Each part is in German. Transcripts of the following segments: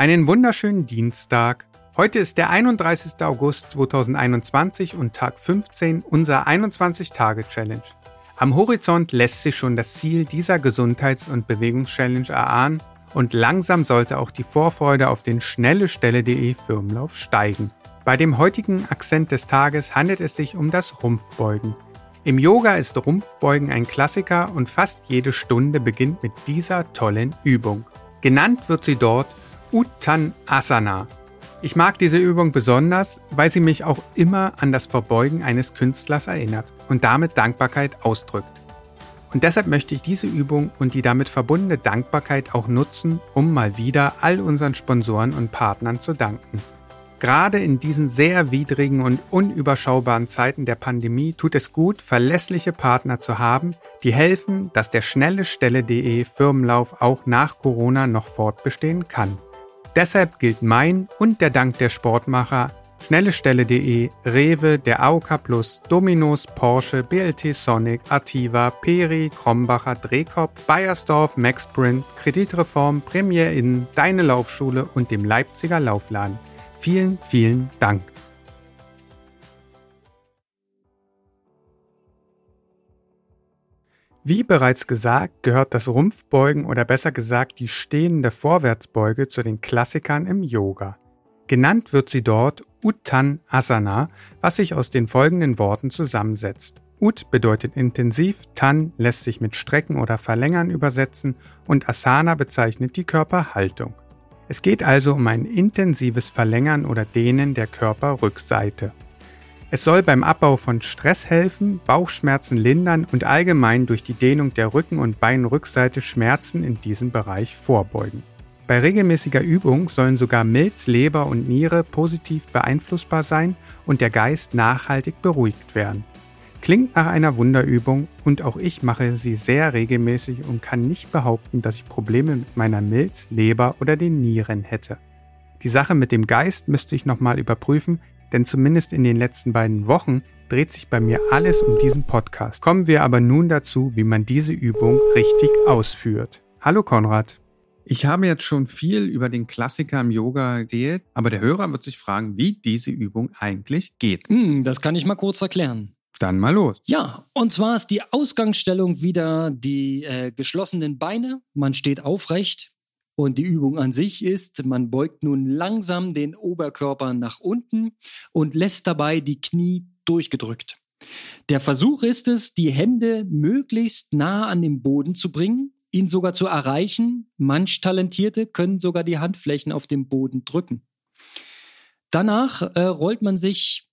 Einen wunderschönen Dienstag. Heute ist der 31. August 2021 und Tag 15 unserer 21-Tage-Challenge. Am Horizont lässt sich schon das Ziel dieser Gesundheits- und Bewegungschallenge erahnen und langsam sollte auch die Vorfreude auf den schnellestelle.de Firmenlauf steigen. Bei dem heutigen Akzent des Tages handelt es sich um das Rumpfbeugen. Im Yoga ist Rumpfbeugen ein Klassiker und fast jede Stunde beginnt mit dieser tollen Übung. Genannt wird sie dort Uttanasana. Ich mag diese Übung besonders, weil sie mich auch immer an das Verbeugen eines Künstlers erinnert und damit Dankbarkeit ausdrückt. Und deshalb möchte ich diese Übung und die damit verbundene Dankbarkeit auch nutzen, um mal wieder all unseren Sponsoren und Partnern zu danken. Gerade in diesen sehr widrigen und unüberschaubaren Zeiten der Pandemie tut es gut, verlässliche Partner zu haben, die helfen, dass der schnelle Stelle.de Firmenlauf auch nach Corona noch fortbestehen kann. Deshalb gilt mein und der Dank der Sportmacher Schnellestelle.de, Rewe, der AOK Plus, Dominos, Porsche, BLT Sonic, Ativa, Peri, Krombacher, Drehkopf, Bayersdorf, Maxprint, Kreditreform, Premier Inn, Deine Laufschule und dem Leipziger Laufladen. Vielen, vielen Dank. Wie bereits gesagt, gehört das Rumpfbeugen oder besser gesagt die stehende Vorwärtsbeuge zu den Klassikern im Yoga. Genannt wird sie dort Uttanasana, was sich aus den folgenden Worten zusammensetzt. Ut bedeutet intensiv, Tan lässt sich mit Strecken oder Verlängern übersetzen und Asana bezeichnet die Körperhaltung. Es geht also um ein intensives Verlängern oder Dehnen der Körperrückseite. Es soll beim Abbau von Stress helfen, Bauchschmerzen lindern und allgemein durch die Dehnung der Rücken- und Beinrückseite Schmerzen in diesem Bereich vorbeugen. Bei regelmäßiger Übung sollen sogar Milz, Leber und Niere positiv beeinflussbar sein und der Geist nachhaltig beruhigt werden. Klingt nach einer Wunderübung und auch ich mache sie sehr regelmäßig und kann nicht behaupten, dass ich Probleme mit meiner Milz, Leber oder den Nieren hätte. Die Sache mit dem Geist müsste ich nochmal überprüfen, denn zumindest in den letzten beiden Wochen dreht sich bei mir alles um diesen Podcast. Kommen wir aber nun dazu, wie man diese Übung richtig ausführt. Hallo Konrad. Ich habe jetzt schon viel über den Klassiker im Yoga erzählt, aber der Hörer wird sich fragen, wie diese Übung eigentlich geht. Hm, das kann ich mal kurz erklären. Dann mal los. Ja, und zwar ist die Ausgangsstellung wieder die äh, geschlossenen Beine. Man steht aufrecht und die Übung an sich ist, man beugt nun langsam den Oberkörper nach unten und lässt dabei die Knie durchgedrückt. Der Versuch ist es, die Hände möglichst nah an den Boden zu bringen, ihn sogar zu erreichen. Manch Talentierte können sogar die Handflächen auf dem Boden drücken. Danach äh, rollt man sich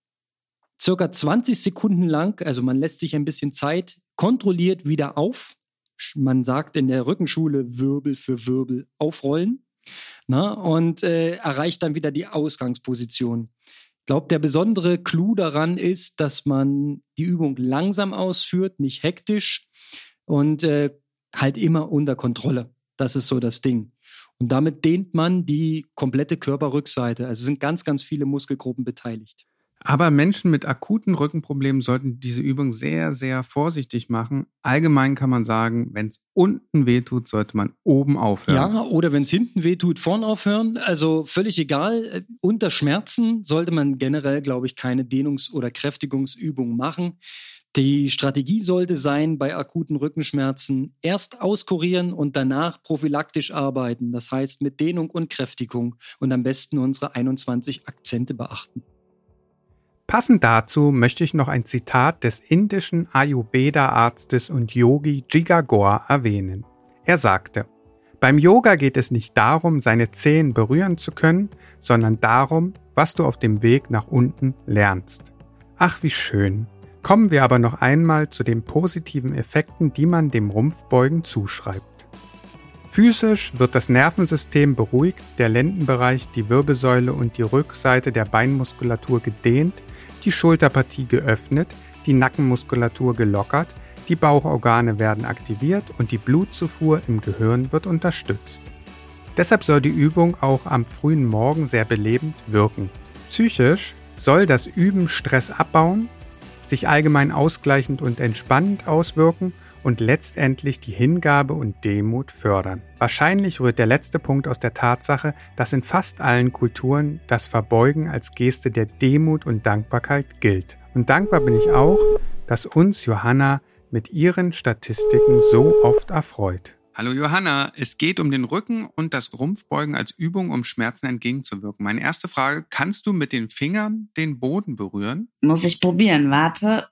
circa 20 Sekunden lang, also man lässt sich ein bisschen Zeit, kontrolliert wieder auf. Man sagt in der Rückenschule Wirbel für Wirbel aufrollen na, und äh, erreicht dann wieder die Ausgangsposition. Ich glaube, der besondere Clou daran ist, dass man die Übung langsam ausführt, nicht hektisch und äh, halt immer unter Kontrolle. Das ist so das Ding. Und damit dehnt man die komplette Körperrückseite. Also sind ganz, ganz viele Muskelgruppen beteiligt. Aber Menschen mit akuten Rückenproblemen sollten diese Übung sehr, sehr vorsichtig machen. Allgemein kann man sagen, wenn es unten wehtut, sollte man oben aufhören. Ja, oder wenn es hinten wehtut, vorn aufhören. Also völlig egal. Unter Schmerzen sollte man generell, glaube ich, keine Dehnungs- oder Kräftigungsübung machen. Die Strategie sollte sein, bei akuten Rückenschmerzen erst auskurieren und danach prophylaktisch arbeiten. Das heißt mit Dehnung und Kräftigung und am besten unsere 21 Akzente beachten. Passend dazu möchte ich noch ein Zitat des indischen Ayurveda-Arztes und Yogi Jiga Gore erwähnen. Er sagte, beim Yoga geht es nicht darum, seine Zehen berühren zu können, sondern darum, was du auf dem Weg nach unten lernst. Ach, wie schön. Kommen wir aber noch einmal zu den positiven Effekten, die man dem Rumpfbeugen zuschreibt. Physisch wird das Nervensystem beruhigt, der Lendenbereich, die Wirbelsäule und die Rückseite der Beinmuskulatur gedehnt die Schulterpartie geöffnet, die Nackenmuskulatur gelockert, die Bauchorgane werden aktiviert und die Blutzufuhr im Gehirn wird unterstützt. Deshalb soll die Übung auch am frühen Morgen sehr belebend wirken. Psychisch soll das Üben Stress abbauen, sich allgemein ausgleichend und entspannend auswirken und letztendlich die Hingabe und Demut fördern. Wahrscheinlich rührt der letzte Punkt aus der Tatsache, dass in fast allen Kulturen das Verbeugen als Geste der Demut und Dankbarkeit gilt. Und dankbar bin ich auch, dass uns Johanna mit ihren Statistiken so oft erfreut. Hallo Johanna, es geht um den Rücken und das Rumpfbeugen als Übung, um Schmerzen entgegenzuwirken. Meine erste Frage, kannst du mit den Fingern den Boden berühren? Muss ich probieren, warte.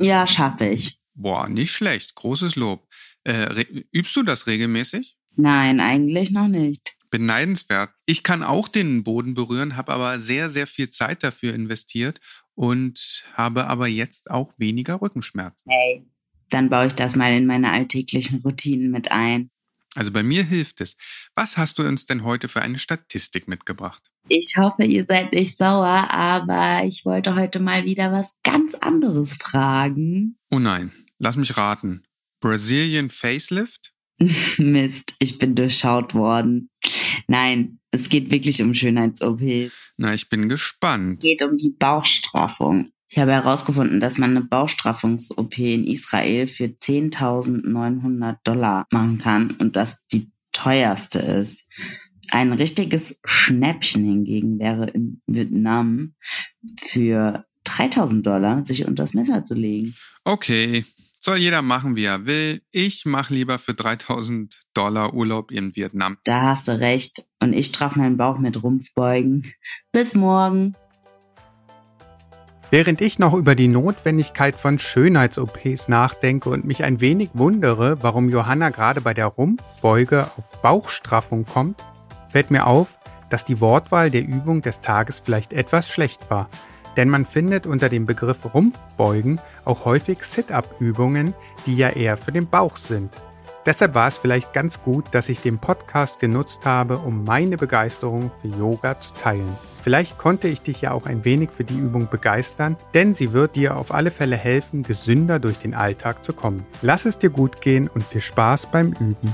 Ja, schaffe ich. Boah, nicht schlecht, großes Lob. Äh, übst du das regelmäßig? Nein, eigentlich noch nicht. Beneidenswert. Ich kann auch den Boden berühren, habe aber sehr, sehr viel Zeit dafür investiert und habe aber jetzt auch weniger Rückenschmerzen. Hey, dann baue ich das mal in meine alltäglichen Routinen mit ein. Also bei mir hilft es. Was hast du uns denn heute für eine Statistik mitgebracht? Ich hoffe, ihr seid nicht sauer, aber ich wollte heute mal wieder was ganz anderes fragen. Oh nein, lass mich raten. Brazilian Facelift? Mist, ich bin durchschaut worden. Nein, es geht wirklich um Schönheits-OP. Na, ich bin gespannt. Es geht um die Bauchstraffung. Ich habe herausgefunden, dass man eine Bauchstraffungs-OP in Israel für 10.900 Dollar machen kann und das die teuerste ist. Ein richtiges Schnäppchen hingegen wäre in Vietnam für 3.000 Dollar sich unter das Messer zu legen. Okay, soll jeder machen, wie er will. Ich mache lieber für 3000 Dollar Urlaub in Vietnam. Da hast du recht. Und ich straff meinen Bauch mit Rumpfbeugen. Bis morgen. Während ich noch über die Notwendigkeit von Schönheits-OPs nachdenke und mich ein wenig wundere, warum Johanna gerade bei der Rumpfbeuge auf Bauchstraffung kommt, fällt mir auf, dass die Wortwahl der Übung des Tages vielleicht etwas schlecht war, denn man findet unter dem Begriff Rumpfbeugen auch häufig Sit-up-Übungen, die ja eher für den Bauch sind. Deshalb war es vielleicht ganz gut, dass ich den Podcast genutzt habe, um meine Begeisterung für Yoga zu teilen. Vielleicht konnte ich dich ja auch ein wenig für die Übung begeistern, denn sie wird dir auf alle Fälle helfen, gesünder durch den Alltag zu kommen. Lass es dir gut gehen und viel Spaß beim Üben.